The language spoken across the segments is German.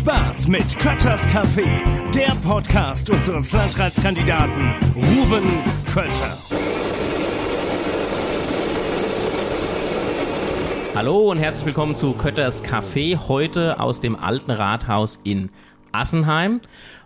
Spaß mit Kötters Café, der Podcast unseres Landratskandidaten Ruben Kötter. Hallo und herzlich willkommen zu Kötters Café, heute aus dem alten Rathaus in Assenheim.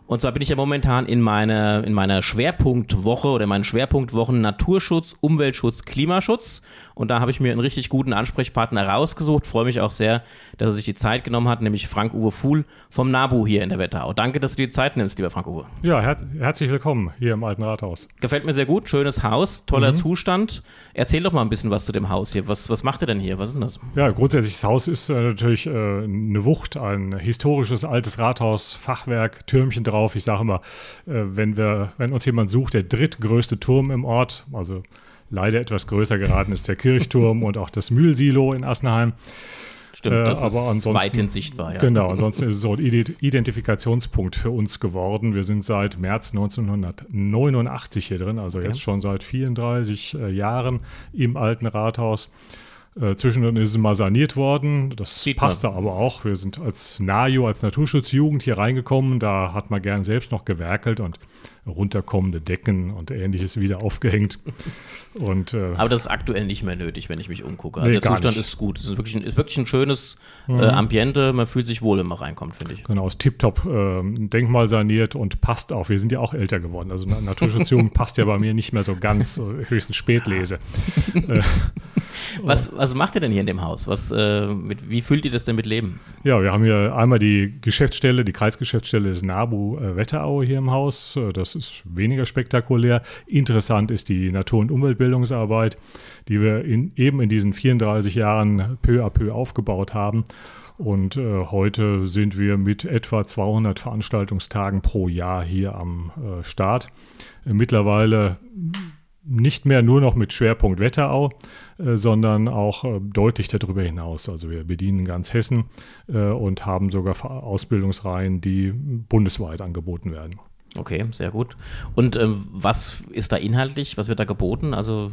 Und zwar bin ich ja momentan in meiner, in meiner Schwerpunktwoche oder meinen Schwerpunktwochen Naturschutz, Umweltschutz, Klimaschutz. Und da habe ich mir einen richtig guten Ansprechpartner rausgesucht. Freue mich auch sehr, dass er sich die Zeit genommen hat, nämlich Frank-Uwe Fuhl vom NABU hier in der Wetterau. Danke, dass du dir die Zeit nimmst, lieber Frank-Uwe. Ja, her herzlich willkommen hier im Alten Rathaus. Gefällt mir sehr gut. Schönes Haus, toller mhm. Zustand. Erzähl doch mal ein bisschen was zu dem Haus hier. Was, was macht ihr denn hier? Was ist denn das? Ja, grundsätzlich das Haus ist äh, natürlich äh, eine Wucht, ein historisches altes Rathaus, Fachwerk, Türmchen drauf. Ich sage immer, äh, wenn, wir, wenn uns jemand sucht, der drittgrößte Turm im Ort, also leider etwas größer geraten ist der Kirchturm und auch das Mühlsilo in Assenheim. Stimmt, das äh, aber ist weithin sichtbar. Ja. Genau, ansonsten ist es so ein Identifikationspunkt für uns geworden. Wir sind seit März 1989 hier drin, also okay. jetzt schon seit 34 äh, Jahren im alten Rathaus. Äh, zwischendrin ist es mal saniert worden. Das Sieht passte man. aber auch. Wir sind als NAJO, als Naturschutzjugend hier reingekommen. Da hat man gern selbst noch gewerkelt und runterkommende Decken und ähnliches wieder aufgehängt. Und, äh, Aber das ist aktuell nicht mehr nötig, wenn ich mich umgucke. Also nee, der Zustand nicht. ist gut. Es ist wirklich ein, ist wirklich ein schönes mhm. äh, Ambiente. Man fühlt sich wohl, wenn man reinkommt, finde ich. Genau, ist tiptop äh, Denkmal saniert und passt auch. Wir sind ja auch älter geworden. Also Naturschutzjugend passt ja bei mir nicht mehr so ganz, höchstens Spätlese. Äh, was, was macht ihr denn hier in dem Haus? Was, äh, mit, wie fühlt ihr das denn mit Leben? Ja, wir haben hier einmal die Geschäftsstelle, die Kreisgeschäftsstelle des NABU äh, Wetterau hier im Haus. Das ist weniger spektakulär. Interessant ist die Natur- und Umweltbildungsarbeit, die wir in, eben in diesen 34 Jahren peu à peu aufgebaut haben. Und äh, heute sind wir mit etwa 200 Veranstaltungstagen pro Jahr hier am äh, Start. Mittlerweile nicht mehr nur noch mit Schwerpunkt Wetterau, äh, sondern auch äh, deutlich darüber hinaus. Also wir bedienen ganz Hessen äh, und haben sogar Ausbildungsreihen, die bundesweit angeboten werden. Okay, sehr gut. Und ähm, was ist da inhaltlich? Was wird da geboten? Also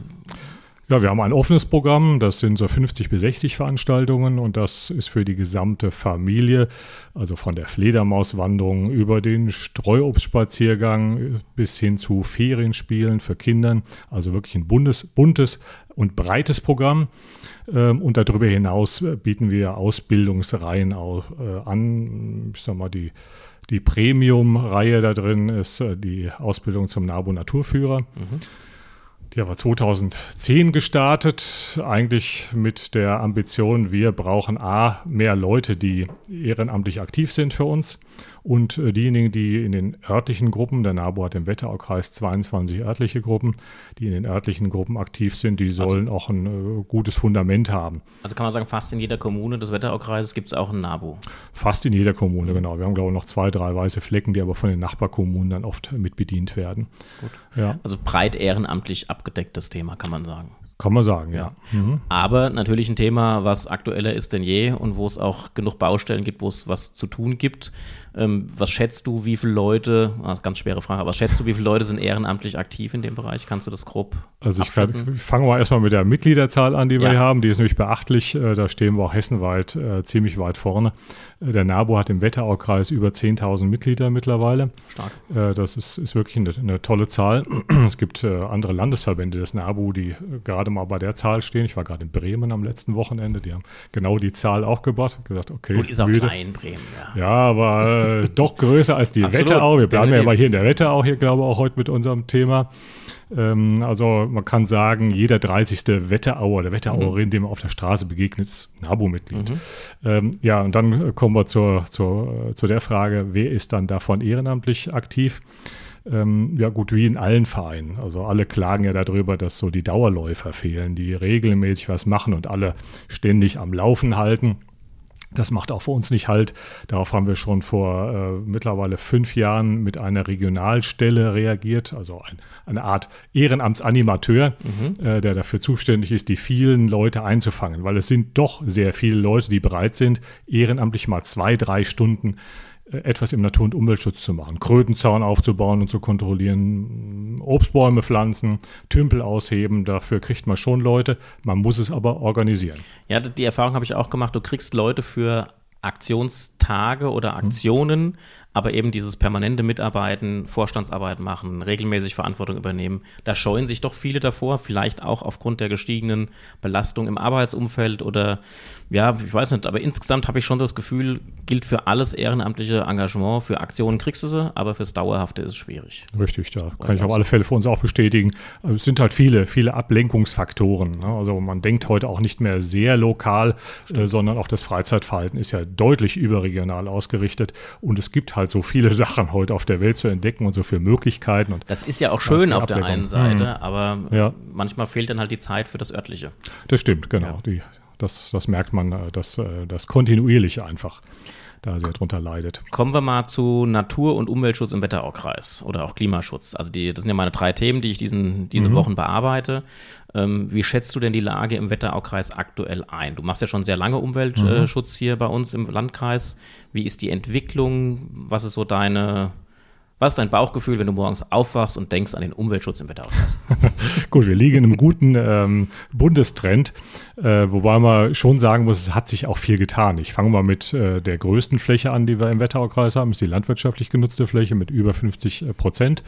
ja, wir haben ein offenes Programm, das sind so 50 bis 60 Veranstaltungen und das ist für die gesamte Familie, also von der Fledermauswanderung über den Streuobstspaziergang bis hin zu Ferienspielen für Kinder, also wirklich ein buntes, buntes und breites Programm. Ähm, und darüber hinaus bieten wir Ausbildungsreihen äh, an. Ich sag mal, die die Premium-Reihe da drin ist äh, die Ausbildung zum NABU Naturführer. Mhm. Die haben wir 2010 gestartet, eigentlich mit der Ambition, wir brauchen A, mehr Leute, die ehrenamtlich aktiv sind für uns und äh, diejenigen, die in den örtlichen Gruppen, der NABU hat im Wetteraukreis 22 örtliche Gruppen, die in den örtlichen Gruppen aktiv sind, die also sollen also, auch ein äh, gutes Fundament haben. Also kann man sagen, fast in jeder Kommune des Wetteraukreises gibt es auch ein NABU? Fast in jeder Kommune, genau. Wir haben, glaube ich, noch zwei, drei weiße Flecken, die aber von den Nachbarkommunen dann oft mit bedient werden. Gut. Ja. Also breit ehrenamtlich abgedecktes Thema, kann man sagen. Kann man sagen, ja. ja. Mhm. Aber natürlich ein Thema, was aktueller ist denn je und wo es auch genug Baustellen gibt, wo es was zu tun gibt. Ähm, was schätzt du, wie viele Leute, das ah, ist eine ganz schwere Frage, aber was schätzt du, wie viele Leute sind ehrenamtlich aktiv in dem Bereich? Kannst du das grob Also ich, kann, ich fange mal erstmal mit der Mitgliederzahl an, die wir ja. hier haben. Die ist nämlich beachtlich. Äh, da stehen wir auch hessenweit äh, ziemlich weit vorne. Äh, der NABU hat im Wetteraukreis über 10.000 Mitglieder mittlerweile. Stark. Äh, das ist, ist wirklich eine, eine, tolle Zahl. es gibt äh, andere Landesverbände des NABU, die gerade mal bei der Zahl stehen. Ich war gerade in Bremen am letzten Wochenende. Die haben genau die Zahl auch gebracht. Gesagt, okay, Gut, ist auch müde. klein, Bremen, ja. Ja, aber äh, doch größer als die Absolut. Wetterau. Wir bleiben ja mal hier in der Wetterau, hier glaube ich auch heute mit unserem Thema. Ähm, also man kann sagen, jeder 30. Wetterauer oder Wetterauerin, mhm. dem man auf der Straße begegnet, ist ein Abo-Mitglied. Mhm. Ähm, ja, und dann kommen wir zur, zur, zu der Frage, wer ist dann davon ehrenamtlich aktiv? Ähm, ja gut, wie in allen Vereinen. Also alle klagen ja darüber, dass so die Dauerläufer fehlen, die regelmäßig was machen und alle ständig am Laufen halten. Das macht auch für uns nicht halt. Darauf haben wir schon vor äh, mittlerweile fünf Jahren mit einer Regionalstelle reagiert, also ein, eine Art Ehrenamtsanimateur, mhm. äh, der dafür zuständig ist, die vielen Leute einzufangen, weil es sind doch sehr viele Leute, die bereit sind, ehrenamtlich mal zwei, drei Stunden etwas im Natur- und Umweltschutz zu machen. Krötenzaun aufzubauen und zu kontrollieren, Obstbäume pflanzen, Tümpel ausheben, dafür kriegt man schon Leute, man muss es aber organisieren. Ja, die Erfahrung habe ich auch gemacht, du kriegst Leute für Aktionstage oder Aktionen, aber eben dieses permanente Mitarbeiten, Vorstandsarbeit machen, regelmäßig Verantwortung übernehmen, da scheuen sich doch viele davor, vielleicht auch aufgrund der gestiegenen Belastung im Arbeitsumfeld oder ja, ich weiß nicht, aber insgesamt habe ich schon das Gefühl, gilt für alles ehrenamtliche Engagement, für Aktionen kriegst du sie, aber fürs Dauerhafte ist es schwierig. Richtig, da kann ich auf alle Fälle für uns auch bestätigen. Es sind halt viele, viele Ablenkungsfaktoren. Ne? Also man denkt heute auch nicht mehr sehr lokal, äh, sondern auch das Freizeitverhalten ist ja deutlich überregional ausgerichtet und es gibt halt so viele Sachen heute auf der Welt zu entdecken und so viele Möglichkeiten. Und das ist ja auch schön auf der einen Seite, mhm. aber ja. manchmal fehlt dann halt die Zeit für das Örtliche. Das stimmt, genau. Ja. Die das, das merkt man, äh, das, äh, das kontinuierlich einfach da sehr drunter leidet. Kommen wir mal zu Natur- und Umweltschutz im Wetteraukreis oder auch Klimaschutz. Also die, das sind ja meine drei Themen, die ich diesen, diese mhm. Wochen bearbeite. Ähm, wie schätzt du denn die Lage im Wetteraukreis aktuell ein? Du machst ja schon sehr lange Umweltschutz mhm. hier bei uns im Landkreis. Wie ist die Entwicklung? Was ist so deine was ist dein Bauchgefühl, wenn du morgens aufwachst und denkst an den Umweltschutz im Wetteraukreis? Gut, wir liegen in einem guten ähm, Bundestrend, äh, wobei man schon sagen muss, es hat sich auch viel getan. Ich fange mal mit äh, der größten Fläche an, die wir im Wetteraukreis haben, ist die landwirtschaftlich genutzte Fläche mit über 50 äh, Prozent.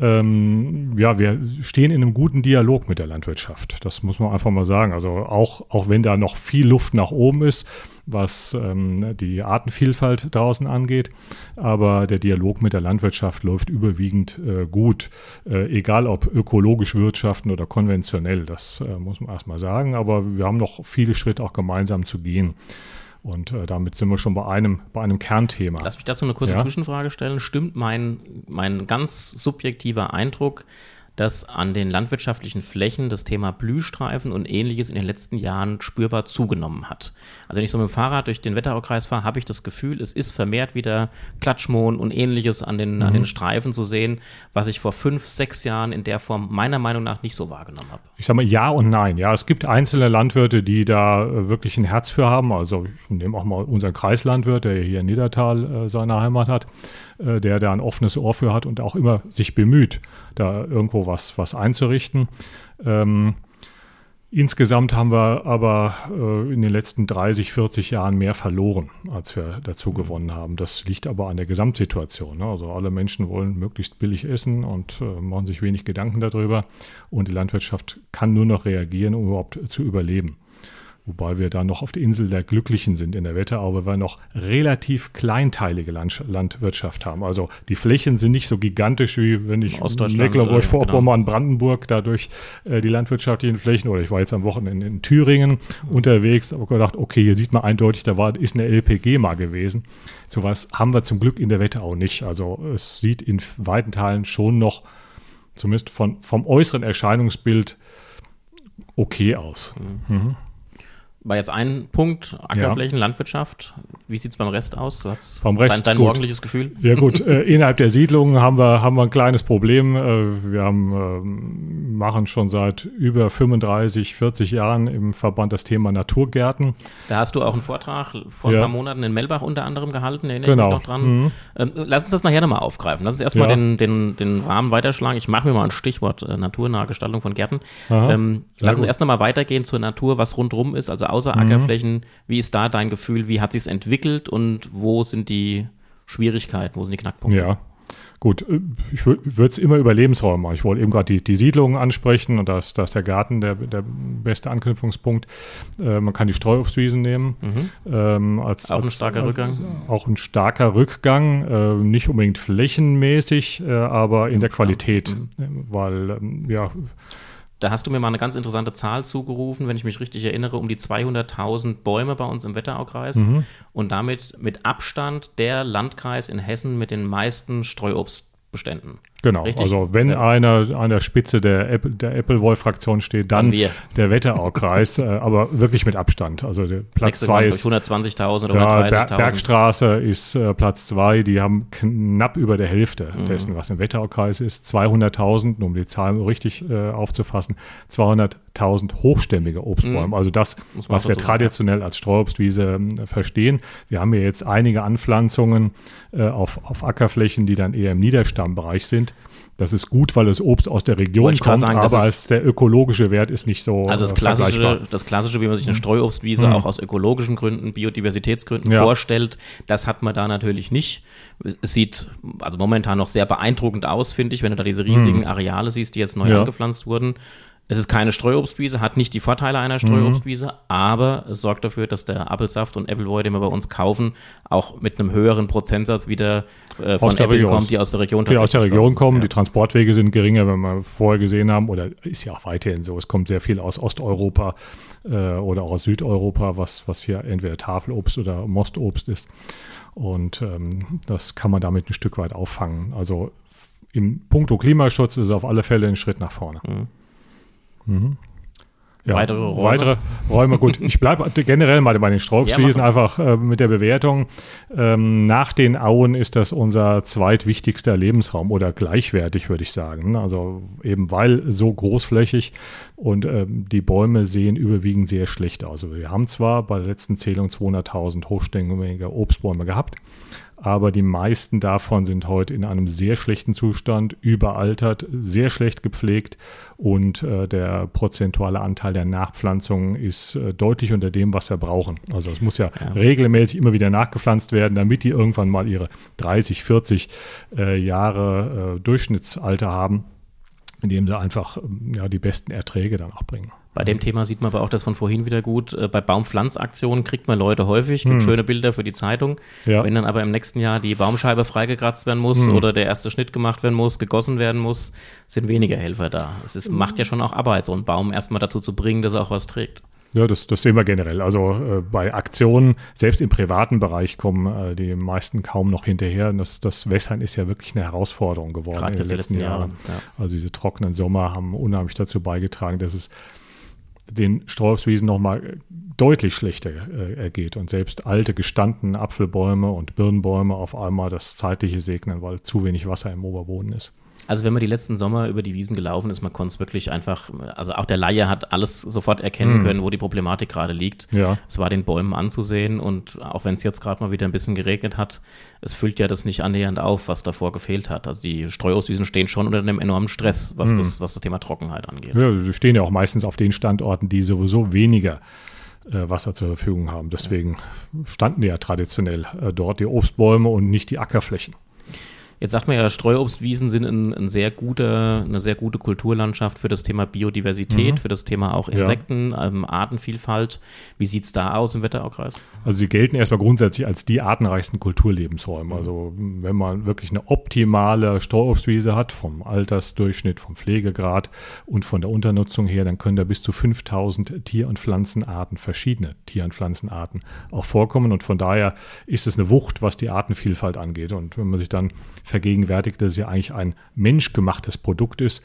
Ähm, ja, wir stehen in einem guten Dialog mit der Landwirtschaft. Das muss man einfach mal sagen. Also auch, auch wenn da noch viel Luft nach oben ist, was ähm, die Artenvielfalt draußen angeht. Aber der Dialog mit der Landwirtschaft läuft überwiegend äh, gut, äh, egal ob ökologisch wirtschaften oder konventionell. Das äh, muss man erstmal sagen. Aber wir haben noch viele Schritte auch gemeinsam zu gehen. Und äh, damit sind wir schon bei einem, bei einem Kernthema. Lass mich dazu eine kurze ja? Zwischenfrage stellen. Stimmt mein, mein ganz subjektiver Eindruck, dass an den landwirtschaftlichen Flächen das Thema Blühstreifen und ähnliches in den letzten Jahren spürbar zugenommen hat. Also wenn ich so mit dem Fahrrad durch den Wetteraukreis fahre, habe ich das Gefühl, es ist vermehrt wieder Klatschmohn und ähnliches an den, mhm. an den mhm. Streifen zu sehen, was ich vor fünf, sechs Jahren in der Form meiner Meinung nach nicht so wahrgenommen habe. Ich sage mal ja und nein. Ja, es gibt einzelne Landwirte, die da äh, wirklich ein Herz für haben. Also ich nehme auch mal unseren Kreislandwirt, der hier in Niedertal äh, seine Heimat hat, äh, der da ein offenes Ohr für hat und auch immer sich bemüht, da irgendwo was, was einzurichten. Ähm, insgesamt haben wir aber äh, in den letzten 30, 40 Jahren mehr verloren, als wir dazu gewonnen haben. Das liegt aber an der Gesamtsituation. Ne? Also alle Menschen wollen möglichst billig essen und äh, machen sich wenig Gedanken darüber. Und die Landwirtschaft kann nur noch reagieren, um überhaupt zu überleben. Wobei wir da noch auf der Insel der Glücklichen sind in der Wetterau, weil wir noch relativ kleinteilige Land Landwirtschaft haben. Also die Flächen sind nicht so gigantisch wie wenn ich Mecklenburg-Vorpommern, genau. Brandenburg dadurch äh, die landwirtschaftlichen Flächen oder ich war jetzt am Wochenende in, in Thüringen unterwegs, habe gedacht, okay, hier sieht man eindeutig, da war ist eine LPG mal gewesen. Sowas haben wir zum Glück in der Wetterau nicht. Also es sieht in weiten Teilen schon noch zumindest von, vom äußeren Erscheinungsbild okay aus. Mhm. War jetzt ein Punkt, Ackerflächen, ja. Landwirtschaft. Wie sieht es beim Rest aus? Du hast beim Rest, dein, dein morgendliches Gefühl? Ja gut, äh, innerhalb der Siedlungen haben wir, haben wir ein kleines Problem. Äh, wir haben, äh, machen schon seit über 35, 40 Jahren im Verband das Thema Naturgärten. Da hast du auch einen Vortrag vor ja. ein paar Monaten in Melbach unter anderem gehalten, erinnere genau. ich mich noch dran. Mhm. Ähm, lass uns das nachher nochmal aufgreifen. Lass uns erstmal ja. den, den, den Rahmen weiterschlagen. Ich mache mir mal ein Stichwort äh, naturnahe Gestaltung von Gärten. Ähm, lass uns erst nochmal weitergehen zur Natur, was rundherum ist, also außer mhm. Ackerflächen. Wie ist da dein Gefühl? Wie hat sich entwickelt und wo sind die Schwierigkeiten, wo sind die Knackpunkte? Ja, Gut, äh, ich würde es immer über Lebensräume machen. Ich wollte eben gerade die, die Siedlungen ansprechen und da ist, da ist der Garten der, der beste Anknüpfungspunkt. Äh, man kann die Streuobstwiesen nehmen. Mhm. Ähm, als, auch als, ein starker als, Rückgang? Auch ein starker Rückgang, äh, nicht unbedingt flächenmäßig, äh, aber in der Qualität, mhm. weil ähm, ja da hast du mir mal eine ganz interessante Zahl zugerufen, wenn ich mich richtig erinnere, um die 200.000 Bäume bei uns im Wetteraukreis mhm. und damit mit Abstand der Landkreis in Hessen mit den meisten Streuobstbeständen. Genau, Richtig? also wenn ja. einer an der Spitze der, Apple, der Appleboy-Fraktion steht, dann, dann der Wetteraukreis, äh, aber wirklich mit Abstand. Also der Platz 2 ist 120.000 oder ja, 130.000. Ber Bergstraße ist äh, Platz 2, die haben knapp über der Hälfte mhm. dessen, was im Wetteraukreis ist. 200.000, um die Zahlen richtig äh, aufzufassen, 200.000 hochstämmige Obstbäume. Mhm. Also das, was wir so traditionell als Streuobstwiese äh, verstehen. Wir haben hier jetzt einige Anpflanzungen äh, auf, auf Ackerflächen, die dann eher im Niederstammbereich sind. Das ist gut, weil das Obst aus der Region kommt, sagen, aber ist, der ökologische Wert ist nicht so Also das äh, klassische, das klassische, wie man sich eine hm. Streuobstwiese mhm. auch aus ökologischen Gründen, Biodiversitätsgründen ja. vorstellt, das hat man da natürlich nicht. Es sieht also momentan noch sehr beeindruckend aus, finde ich, wenn du da diese riesigen mhm. Areale siehst, die jetzt neu ja. angepflanzt wurden. Es ist keine Streuobstwiese, hat nicht die Vorteile einer Streuobstwiese, mhm. aber es sorgt dafür, dass der Apfelsaft und Appleboy, den wir bei uns kaufen, auch mit einem höheren Prozentsatz wieder äh, von Apple Region. kommt, die aus der Region Die aus der Region kommen, ja. die Transportwege sind geringer, wenn wir vorher gesehen haben, oder ist ja auch weiterhin so, es kommt sehr viel aus Osteuropa äh, oder auch aus Südeuropa, was, was hier entweder Tafelobst oder Mostobst ist. Und ähm, das kann man damit ein Stück weit auffangen. Also im Punkto Klimaschutz ist es auf alle Fälle ein Schritt nach vorne. Mhm. Mhm. Ja, weitere Räume. Weitere Räume, gut. Ich bleibe generell mal bei den Strauchswiesen ja, einfach äh, mit der Bewertung. Ähm, nach den Auen ist das unser zweitwichtigster Lebensraum oder gleichwertig, würde ich sagen. Also eben weil so großflächig und ähm, die Bäume sehen überwiegend sehr schlecht aus. Also wir haben zwar bei der letzten Zählung 200.000 hochstängige Obstbäume gehabt, aber die meisten davon sind heute in einem sehr schlechten Zustand, überaltert, sehr schlecht gepflegt und äh, der prozentuale Anteil der Nachpflanzungen ist äh, deutlich unter dem, was wir brauchen. Also es muss ja, ja, regelmäßig immer wieder nachgepflanzt werden, damit die irgendwann mal ihre 30, 40 äh, Jahre äh, Durchschnittsalter haben, indem sie einfach ja, die besten Erträge dann auch bringen. Bei dem Thema sieht man aber auch das von vorhin wieder gut. Äh, bei Baumpflanzaktionen kriegt man Leute häufig, gibt hm. schöne Bilder für die Zeitung. Ja. Wenn dann aber im nächsten Jahr die Baumscheibe freigekratzt werden muss hm. oder der erste Schnitt gemacht werden muss, gegossen werden muss, sind weniger Helfer da. Es ist, macht ja schon auch Arbeit, so einen Baum erstmal dazu zu bringen, dass er auch was trägt. Ja, das, das sehen wir generell. Also äh, bei Aktionen, selbst im privaten Bereich, kommen äh, die meisten kaum noch hinterher. Das, das Wässern ist ja wirklich eine Herausforderung geworden Gerade in den letzten, letzten Jahren. Jahren. Ja. Also diese trockenen Sommer haben unheimlich dazu beigetragen, dass es den Straußwiesen nochmal deutlich schlechter äh, ergeht und selbst alte gestandene Apfelbäume und Birnbäume auf einmal das zeitliche segnen, weil zu wenig Wasser im Oberboden ist. Also wenn man die letzten Sommer über die Wiesen gelaufen ist, man konnte es wirklich einfach, also auch der Laie hat alles sofort erkennen mm. können, wo die Problematik gerade liegt. Ja. Es war den Bäumen anzusehen und auch wenn es jetzt gerade mal wieder ein bisschen geregnet hat, es füllt ja das nicht annähernd auf, was davor gefehlt hat. Also die Streuobstwiesen stehen schon unter einem enormen Stress, was, mm. das, was das Thema Trockenheit angeht. Ja, sie stehen ja auch meistens auf den Standorten, die sowieso weniger äh, Wasser zur Verfügung haben. Deswegen standen ja traditionell äh, dort die Obstbäume und nicht die Ackerflächen. Jetzt sagt man ja, Streuobstwiesen sind ein, ein sehr gute, eine sehr gute Kulturlandschaft für das Thema Biodiversität, mhm. für das Thema auch Insekten, ja. ähm, Artenvielfalt. Wie sieht es da aus im Wetteraukreis? Also sie gelten erstmal grundsätzlich als die artenreichsten Kulturlebensräume. Also wenn man wirklich eine optimale Streuobstwiese hat, vom Altersdurchschnitt, vom Pflegegrad und von der Unternutzung her, dann können da bis zu 5000 Tier- und Pflanzenarten, verschiedene Tier- und Pflanzenarten auch vorkommen. Und von daher ist es eine Wucht, was die Artenvielfalt angeht. Und wenn man sich dann vergegenwärtigt, dass es ja eigentlich ein menschgemachtes Produkt ist,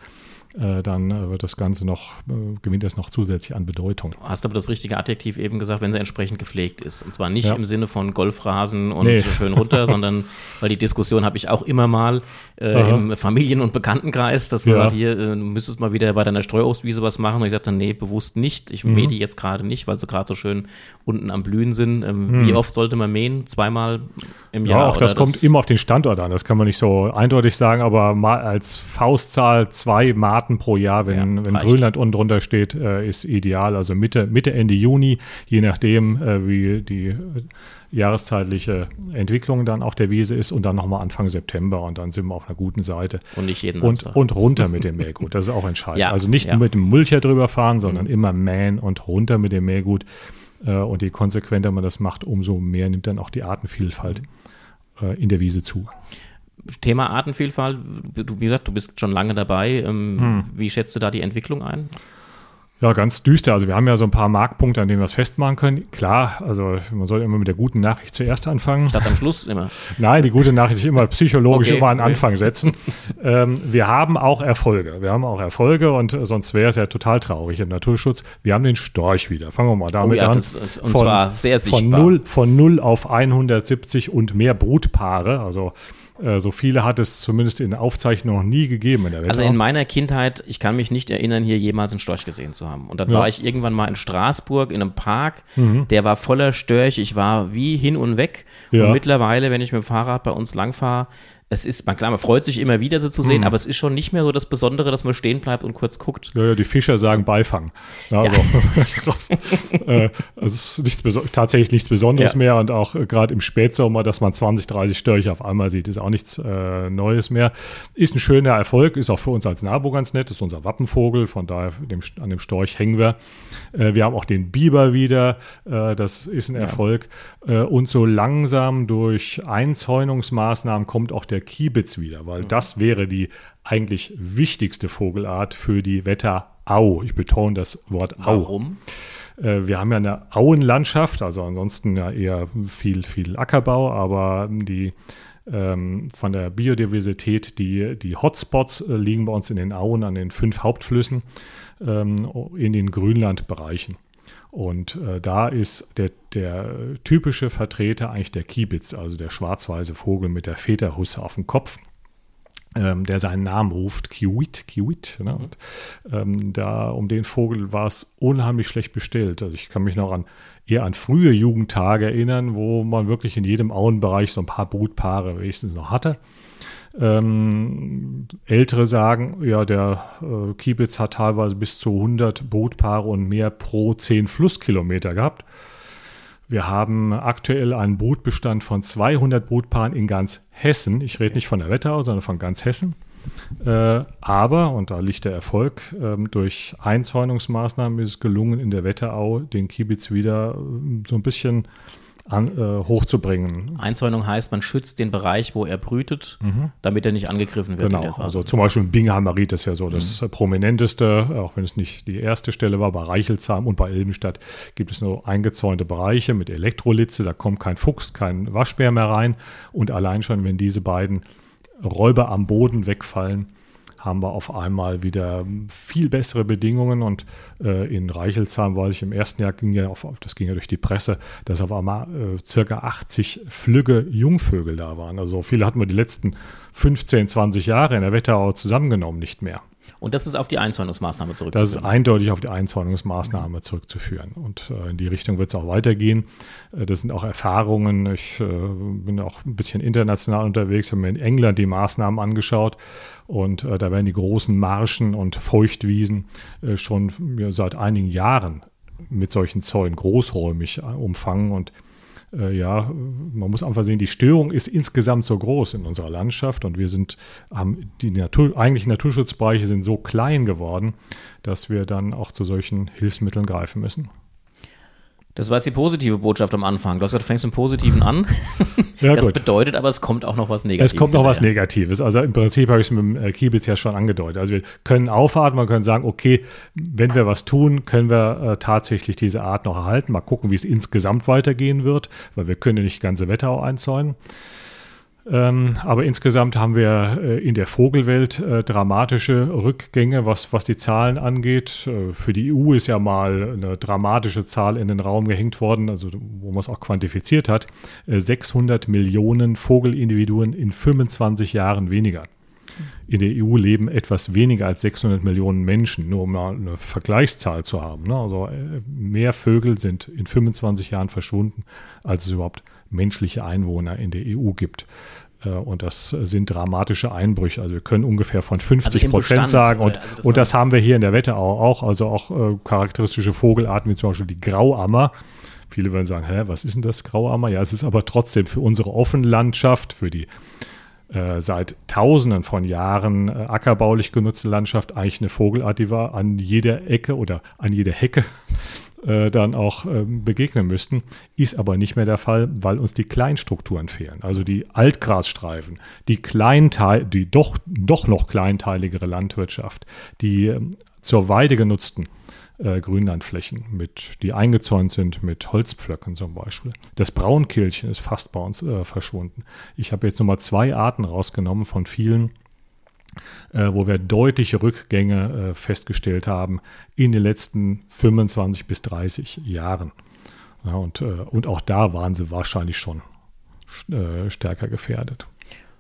dann äh, wird das Ganze noch, äh, gewinnt es noch zusätzlich an Bedeutung. Du hast aber das richtige Adjektiv eben gesagt, wenn sie entsprechend gepflegt ist. Und zwar nicht ja. im Sinne von Golfrasen und nee. schön runter, sondern weil die Diskussion habe ich auch immer mal äh, im Familien- und Bekanntenkreis, dass man ja. sagt, hier, du müsstest mal wieder bei deiner Streuobstwiese was machen. Und ich sage dann, nee, bewusst nicht. Ich mhm. mähe die jetzt gerade nicht, weil sie gerade so schön unten am Blühen sind. Ähm, mhm. Wie oft sollte man mähen? Zweimal im Jahr? Ja, auch das kommt immer auf den Standort an. Das kann man nicht so eindeutig sagen, aber mal als Faustzahl zwei Mal Arten pro Jahr, wenn, ja, wenn Grönland unten drunter steht, äh, ist ideal. Also Mitte, Mitte, Ende Juni, je nachdem, äh, wie die äh, jahreszeitliche Entwicklung dann auch der Wiese ist und dann nochmal Anfang September und dann sind wir auf einer guten Seite. Und nicht jeden und, und runter mit dem Mähgut, das ist auch entscheidend. Ja, also nicht ja. nur mit dem Mulcher drüber fahren, sondern mhm. immer mähen und runter mit dem Mähgut. Äh, und je konsequenter man das macht, umso mehr nimmt dann auch die Artenvielfalt äh, in der Wiese zu. Thema Artenvielfalt, du, wie gesagt, du bist schon lange dabei. Ähm, hm. Wie schätzt du da die Entwicklung ein? Ja, ganz düster. Also wir haben ja so ein paar Marktpunkte, an denen wir es festmachen können. Klar, also man soll immer mit der guten Nachricht zuerst anfangen. Statt am Schluss immer. Nein, die gute Nachricht ist immer psychologisch okay, immer an okay. Anfang setzen. ähm, wir haben auch Erfolge. Wir haben auch Erfolge und sonst wäre es ja total traurig im Naturschutz. Wir haben den Storch wieder. Fangen wir mal damit oh ja, an. Das ist, und von, zwar sehr sichtbar. Von 0, von 0 auf 170 und mehr Brutpaare. Also äh, so viele hat es zumindest in der Aufzeichnung noch nie gegeben in der Welt. Also in meiner Kindheit, ich kann mich nicht erinnern, hier jemals einen Storch gesehen zu haben. Und dann ja. war ich irgendwann mal in Straßburg in einem Park, mhm. der war voller Störche. Ich war wie hin und weg. Ja. Und mittlerweile, wenn ich mit dem Fahrrad bei uns langfahre, es ist, man, klar, man freut sich immer wieder, sie zu sehen, mhm. aber es ist schon nicht mehr so das Besondere, dass man stehen bleibt und kurz guckt. Ja, ja die Fischer sagen Beifang. Ja, ja. Also, äh, also es ist nichts, tatsächlich nichts Besonderes ja. mehr und auch äh, gerade im Spätsommer, dass man 20, 30 Störche auf einmal sieht, ist auch nichts äh, Neues mehr. Ist ein schöner Erfolg, ist auch für uns als Nabo ganz nett, ist unser Wappenvogel, von daher dem, an dem Storch hängen wir. Äh, wir haben auch den Biber wieder, äh, das ist ein Erfolg. Äh, und so langsam durch Einzäunungsmaßnahmen kommt auch der Kiebitz wieder, weil mhm. das wäre die eigentlich wichtigste Vogelart für die Wetterau. Ich betone das Wort Au. Warum? Äh, wir haben ja eine Auenlandschaft, also ansonsten ja eher viel, viel Ackerbau, aber die ähm, von der Biodiversität, die, die Hotspots äh, liegen bei uns in den Auen an den fünf Hauptflüssen ähm, in den Grünlandbereichen. Und äh, da ist der, der typische Vertreter eigentlich der Kiebitz, also der schwarz-weiße Vogel mit der Väterhusse auf dem Kopf. Ähm, der seinen Namen ruft, Kiwit, Kiwit. Ne? Und, ähm, da um den Vogel war es unheimlich schlecht bestellt. Also ich kann mich noch an eher an frühe Jugendtage erinnern, wo man wirklich in jedem Auenbereich so ein paar Brutpaare wenigstens noch hatte. Ähm, Ältere sagen, ja, der äh, Kiebitz hat teilweise bis zu 100 Brutpaare und mehr pro 10 Flusskilometer gehabt. Wir haben aktuell einen Brutbestand von 200 Brutpaaren in ganz Hessen. Ich rede nicht von der Wetterau, sondern von ganz Hessen. Äh, aber, und da liegt der Erfolg, äh, durch Einzäunungsmaßnahmen ist es gelungen, in der Wetterau den Kiebitz wieder äh, so ein bisschen an, äh, hochzubringen. Einzäunung heißt, man schützt den Bereich, wo er brütet, mhm. damit er nicht angegriffen wird. Genau, also zum Beispiel Bingheimerit ist ja so das mhm. prominenteste, auch wenn es nicht die erste Stelle war, bei Reichelsheim und bei Ilbenstadt gibt es nur eingezäunte Bereiche mit Elektrolitze, da kommt kein Fuchs, kein Waschbär mehr rein und allein schon, wenn diese beiden Räuber am Boden wegfallen, haben wir auf einmal wieder viel bessere Bedingungen und äh, in Reichelsheim weiß ich, im ersten Jahr ging ja, auf, das ging ja durch die Presse, dass auf einmal äh, circa 80 flügge Jungvögel da waren. Also viele hatten wir die letzten 15, 20 Jahre in der Wetterau zusammengenommen nicht mehr. Und das ist auf die Einzäunungsmaßnahme zurückzuführen? Das ist eindeutig auf die Einzäunungsmaßnahme zurückzuführen. Und äh, in die Richtung wird es auch weitergehen. Äh, das sind auch Erfahrungen. Ich äh, bin auch ein bisschen international unterwegs, habe mir in England die Maßnahmen angeschaut. Und äh, da werden die großen Marschen und Feuchtwiesen äh, schon ja, seit einigen Jahren mit solchen Zäunen großräumig äh, umfangen. Und äh, ja, man muss einfach sehen, die Störung ist insgesamt so groß in unserer Landschaft und wir sind, haben die Natur, eigentlichen Naturschutzbereiche sind so klein geworden, dass wir dann auch zu solchen Hilfsmitteln greifen müssen. Das war jetzt die positive Botschaft am Anfang. Du hast gesagt, du fängst im Positiven an. Ja, das gut. bedeutet aber, es kommt auch noch was Negatives. Es kommt noch was Negatives. Also im Prinzip habe ich es mit dem äh, Kiebitz ja schon angedeutet. Also wir können aufatmen, wir können sagen, okay, wenn wir was tun, können wir äh, tatsächlich diese Art noch erhalten. Mal gucken, wie es insgesamt weitergehen wird, weil wir können ja nicht die ganze Wetterau einzäunen. Ähm, aber insgesamt haben wir äh, in der Vogelwelt äh, dramatische Rückgänge, was, was die Zahlen angeht. Äh, für die EU ist ja mal eine dramatische Zahl in den Raum gehängt worden, also wo man es auch quantifiziert hat. 600 äh, Millionen Vogelindividuen in 25 Jahren weniger. In der EU leben etwas weniger als 600 Millionen Menschen, nur um mal eine Vergleichszahl zu haben. Ne? Also äh, mehr Vögel sind in 25 Jahren verschwunden, als es überhaupt menschliche Einwohner in der EU gibt. Äh, und das sind dramatische Einbrüche. Also wir können ungefähr von 50 also Prozent sagen. Und, also das, und das haben wir hier in der Wetterau auch. Also auch äh, charakteristische Vogelarten wie zum Beispiel die Grauammer. Viele würden sagen, hä, was ist denn das Grauammer? Ja, es ist aber trotzdem für unsere Offenlandschaft, für die äh, seit Tausenden von Jahren äh, ackerbaulich genutzte Landschaft eigentlich eine Vogelart, die wir an jeder Ecke oder an jeder Hecke äh, dann auch äh, begegnen müssten. Ist aber nicht mehr der Fall, weil uns die Kleinstrukturen fehlen. Also die Altgrasstreifen, die Kleinteil, die doch, doch noch kleinteiligere Landwirtschaft, die äh, zur Weide genutzten äh, Grünlandflächen, mit, die eingezäunt sind mit Holzpflöcken zum Beispiel. Das Braunkehlchen ist fast bei uns äh, verschwunden. Ich habe jetzt nochmal zwei Arten rausgenommen von vielen, äh, wo wir deutliche Rückgänge äh, festgestellt haben in den letzten 25 bis 30 Jahren. Ja, und, äh, und auch da waren sie wahrscheinlich schon äh, stärker gefährdet.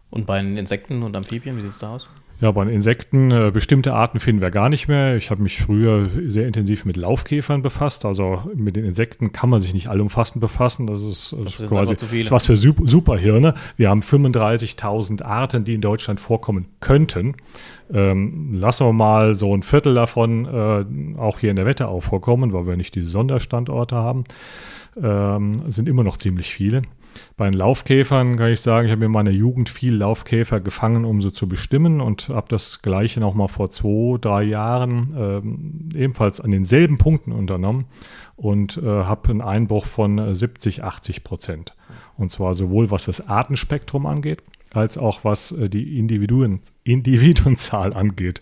Und bei den Insekten und Amphibien, wie sieht es da aus? Ja, bei Insekten, äh, bestimmte Arten finden wir gar nicht mehr. Ich habe mich früher sehr intensiv mit Laufkäfern befasst. Also mit den Insekten kann man sich nicht allumfassend befassen. Das ist, das ist quasi das ist was für Superhirne. Wir haben 35.000 Arten, die in Deutschland vorkommen könnten. Ähm, lassen wir mal so ein Viertel davon äh, auch hier in der Wetterau vorkommen, weil wir nicht diese Sonderstandorte haben. Ähm, sind immer noch ziemlich viele. Bei den Laufkäfern kann ich sagen, ich habe in meiner Jugend viel Laufkäfer gefangen, um sie zu bestimmen und habe das gleiche nochmal vor zwei, drei Jahren ähm, ebenfalls an denselben Punkten unternommen und äh, habe einen Einbruch von 70, 80 Prozent. Und zwar sowohl was das Artenspektrum angeht, als auch was äh, die Individuen, Individuenzahl angeht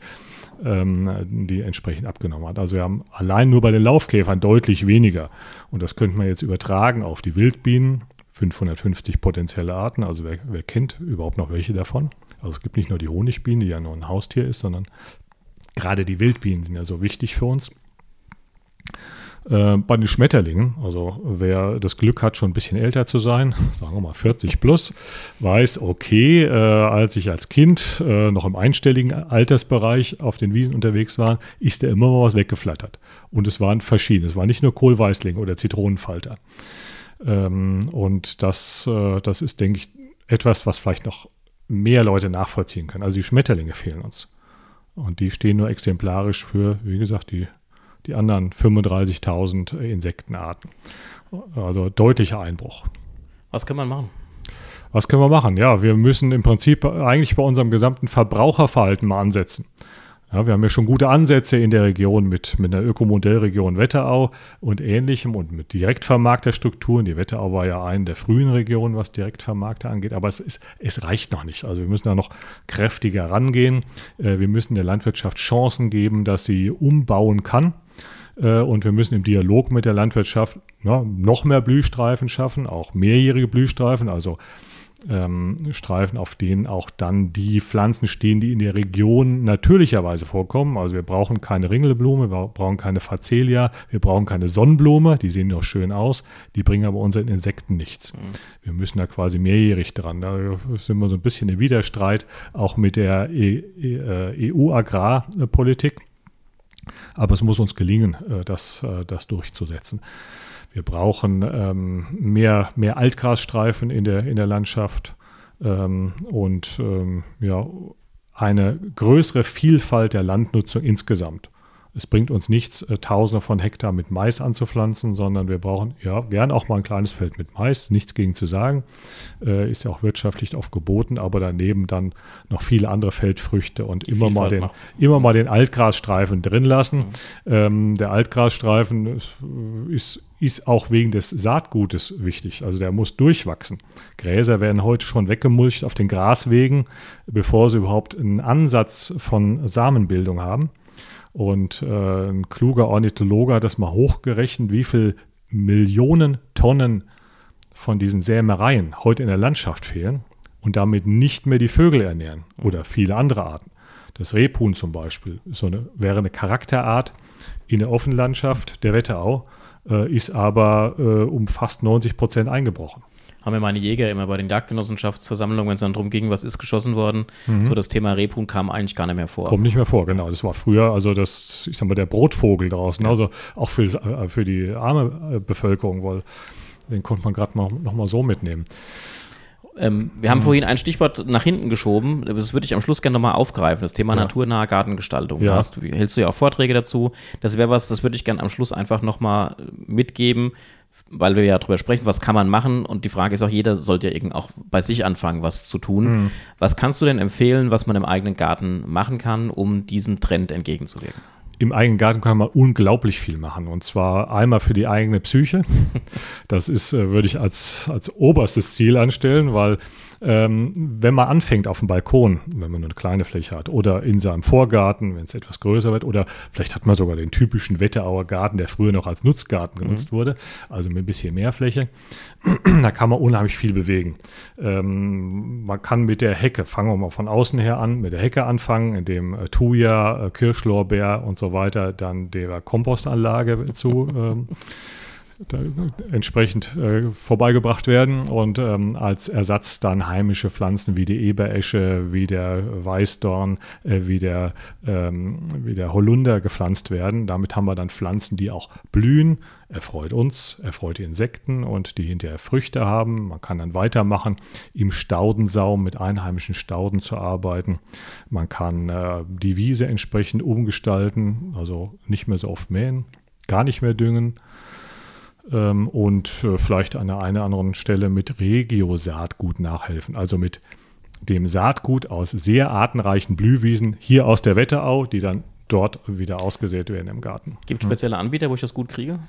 ähm, die entsprechend abgenommen hat. Also wir haben allein nur bei den Laufkäfern deutlich weniger. Und das könnte man jetzt übertragen auf die Wildbienen 550 potenzielle Arten. Also wer, wer kennt überhaupt noch welche davon? Also es gibt nicht nur die Honigbiene, die ja nur ein Haustier ist, sondern gerade die Wildbienen sind ja so wichtig für uns. Äh, bei den Schmetterlingen, also wer das Glück hat, schon ein bisschen älter zu sein, sagen wir mal 40 plus, weiß, okay, äh, als ich als Kind äh, noch im einstelligen Altersbereich auf den Wiesen unterwegs war, ist da immer mal was weggeflattert. Und es waren verschiedene. Es war nicht nur Kohlweißling oder Zitronenfalter. Ähm, und das, äh, das ist, denke ich, etwas, was vielleicht noch mehr Leute nachvollziehen können. Also die Schmetterlinge fehlen uns. Und die stehen nur exemplarisch für, wie gesagt, die, die anderen 35.000 Insektenarten. Also deutlicher Einbruch. Was kann man machen? Was können wir machen? Ja, wir müssen im Prinzip eigentlich bei unserem gesamten Verbraucherverhalten mal ansetzen. Ja, wir haben ja schon gute Ansätze in der Region mit, mit einer Ökomodellregion Wetterau und ähnlichem und mit Direktvermarkterstrukturen. Die Wetterau war ja eine der frühen Regionen, was Direktvermarkter angeht, aber es, ist, es reicht noch nicht. Also wir müssen da noch kräftiger rangehen. Äh, wir müssen der Landwirtschaft Chancen geben, dass sie umbauen kann. Äh, und wir müssen im Dialog mit der Landwirtschaft noch mehr Blühstreifen schaffen, auch mehrjährige Blühstreifen, also ähm, Streifen, auf denen auch dann die Pflanzen stehen, die in der Region natürlicherweise vorkommen. Also wir brauchen keine Ringelblume, wir brauchen keine Facelia, wir brauchen keine Sonnenblume, die sehen doch schön aus, die bringen aber unseren Insekten nichts. Mhm. Wir müssen da quasi mehrjährig dran. Da sind wir so ein bisschen im Widerstreit auch mit der EU-Agrarpolitik. E, e aber es muss uns gelingen, äh, das, äh, das durchzusetzen. Wir brauchen ähm, mehr, mehr Altgrasstreifen in der, in der Landschaft ähm, und ähm, ja, eine größere Vielfalt der Landnutzung insgesamt. Es bringt uns nichts, äh, Tausende von Hektar mit Mais anzupflanzen, sondern wir brauchen ja gern auch mal ein kleines Feld mit Mais, nichts gegen zu sagen. Äh, ist ja auch wirtschaftlich oft geboten, aber daneben dann noch viele andere Feldfrüchte und immer mal, den, immer mal den Altgrasstreifen drin lassen. Mhm. Ähm, der Altgrasstreifen ist, ist ist auch wegen des Saatgutes wichtig. Also der muss durchwachsen. Gräser werden heute schon weggemulcht auf den Graswegen, bevor sie überhaupt einen Ansatz von Samenbildung haben. Und äh, ein kluger Ornithologe hat das mal hochgerechnet, wie viel Millionen Tonnen von diesen Sämereien heute in der Landschaft fehlen und damit nicht mehr die Vögel ernähren oder viele andere Arten. Das Rebhuhn zum Beispiel so eine, wäre eine Charakterart in der Offenlandschaft der Wetterau äh, ist aber äh, um fast 90 Prozent eingebrochen. Haben ja meine Jäger immer bei den Jagdgenossenschaftsversammlungen, wenn es dann darum ging, was ist geschossen worden, mhm. so das Thema Rebhuhn kam eigentlich gar nicht mehr vor. Kommt nicht mehr vor, genau. Das war früher, also das, ich sag mal, der Brotvogel draußen, ja. also auch für, äh, für die arme äh, Bevölkerung, weil den konnte man gerade noch, noch mal so mitnehmen. Ähm, wir haben mhm. vorhin ein Stichwort nach hinten geschoben. Das würde ich am Schluss gerne nochmal aufgreifen. Das Thema ja. naturnahe Gartengestaltung. Ja. Hast, hältst du ja auch Vorträge dazu. Das wäre was, das würde ich gerne am Schluss einfach nochmal mitgeben, weil wir ja darüber sprechen, was kann man machen. Und die Frage ist auch, jeder sollte ja auch bei sich anfangen, was zu tun. Mhm. Was kannst du denn empfehlen, was man im eigenen Garten machen kann, um diesem Trend entgegenzuwirken? im eigenen Garten kann man unglaublich viel machen. Und zwar einmal für die eigene Psyche. Das ist, äh, würde ich als, als oberstes Ziel anstellen, weil ähm, wenn man anfängt auf dem Balkon, wenn man eine kleine Fläche hat, oder in seinem Vorgarten, wenn es etwas größer wird, oder vielleicht hat man sogar den typischen Wetterauer Garten, der früher noch als Nutzgarten genutzt mhm. wurde, also mit ein bisschen mehr Fläche, da kann man unheimlich viel bewegen. Ähm, man kann mit der Hecke, fangen wir mal von außen her an, mit der Hecke anfangen, indem äh, Thuja, äh, Kirschlorbeer und so weiter dann der Kompostanlage zu. Ähm, entsprechend äh, vorbeigebracht werden und ähm, als Ersatz dann heimische Pflanzen wie die Eberesche, wie der Weißdorn, äh, wie, der, ähm, wie der Holunder gepflanzt werden. Damit haben wir dann Pflanzen, die auch blühen. Erfreut uns, erfreut die Insekten und die hinterher Früchte haben. Man kann dann weitermachen, im Staudensaum mit einheimischen Stauden zu arbeiten. Man kann äh, die Wiese entsprechend umgestalten, also nicht mehr so oft mähen, gar nicht mehr düngen ähm, und äh, vielleicht an der einen oder anderen Stelle mit Regio-Saatgut nachhelfen, also mit dem Saatgut aus sehr artenreichen Blühwiesen hier aus der Wetterau, die dann dort wieder ausgesät werden im Garten. Gibt es spezielle Anbieter, wo ich das gut kriege?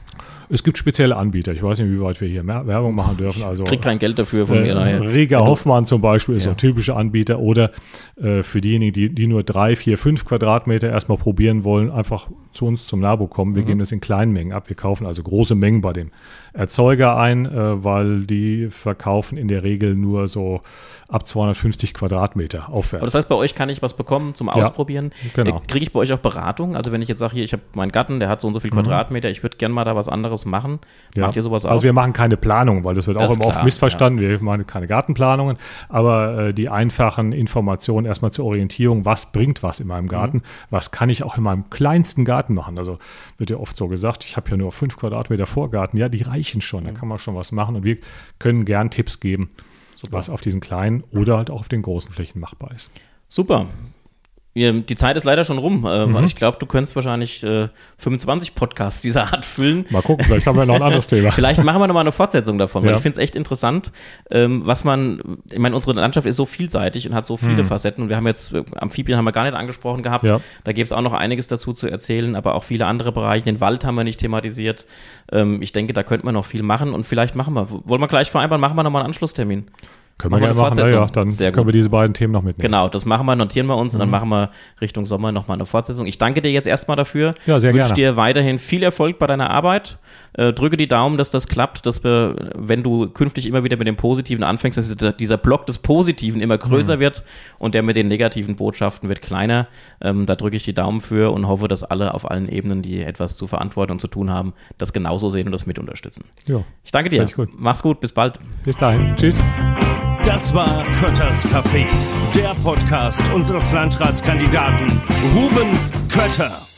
Es gibt spezielle Anbieter. Ich weiß nicht, wie weit wir hier Werbung machen dürfen. Also, ich kriege kein Geld dafür von äh, mir. Daher. Rega Hoffmann zum Beispiel ist ja. ein typischer Anbieter. Oder äh, für diejenigen, die, die nur drei, vier, fünf Quadratmeter erstmal probieren wollen, einfach zu uns zum Labo kommen. Wir mhm. geben das in kleinen Mengen ab. Wir kaufen also große Mengen bei dem Erzeuger ein, äh, weil die verkaufen in der Regel nur so ab 250 Quadratmeter aufwärts. Aber das heißt, bei euch kann ich was bekommen zum Ausprobieren. Ja, genau. Äh, kriege ich bei euch auch Beratung? Also wenn ich jetzt sage, hier, ich habe meinen Gatten, der hat so und so viel mhm. Quadratmeter, ich würde gerne mal da was anderes machen. Ja. Macht ihr sowas auch? Also wir machen keine Planung, weil das wird das auch immer oft missverstanden. Ja. Wir machen keine Gartenplanungen, aber äh, die einfachen Informationen erstmal zur Orientierung, was bringt was in meinem mhm. Garten, mhm. was kann ich auch in meinem kleinsten Garten machen. Also wird ja oft so gesagt, ich habe ja nur fünf Quadratmeter Vorgarten. Ja, die reichen schon, da mhm. kann man schon was machen und wir können gern Tipps geben Super. was auf diesen kleinen oder halt auch auf den großen Flächen machbar ist. Super. Die Zeit ist leider schon rum. Ähm, mhm. Ich glaube, du könntest wahrscheinlich äh, 25 Podcasts dieser Art füllen. Mal gucken, vielleicht haben wir noch ein anderes Thema. vielleicht machen wir nochmal eine Fortsetzung davon, weil ja. ich finde es echt interessant, ähm, was man, ich meine, unsere Landschaft ist so vielseitig und hat so viele mhm. Facetten und wir haben jetzt, äh, Amphibien haben wir gar nicht angesprochen gehabt, ja. da gibt es auch noch einiges dazu zu erzählen, aber auch viele andere Bereiche. Den Wald haben wir nicht thematisiert. Ähm, ich denke, da könnte man noch viel machen und vielleicht machen wir, wollen wir gleich vereinbaren, machen wir nochmal einen Anschlusstermin. Können wir gerne machen, ja, ja, dann Sehr können wir diese beiden Themen noch mitnehmen. Genau, das machen wir, notieren wir uns mhm. und dann mhm. machen wir Richtung Sommer nochmal eine Fortsetzung. Ich danke dir jetzt erstmal dafür. Ja, sehr Wünsche gerne. dir weiterhin viel Erfolg bei deiner Arbeit. Äh, drücke die Daumen, dass das klappt, dass wir, wenn du künftig immer wieder mit dem Positiven anfängst, dass dieser Block des Positiven immer größer mhm. wird und der mit den negativen Botschaften wird kleiner. Ähm, da drücke ich die Daumen für und hoffe, dass alle auf allen Ebenen, die etwas zu verantworten und zu tun haben, das genauso sehen und das mit unterstützen. Ja, ich danke dir. Gut. Mach's gut, bis bald. Bis dahin. Tschüss. Das war Kötters Café, der Podcast unseres Landratskandidaten Ruben Kötter.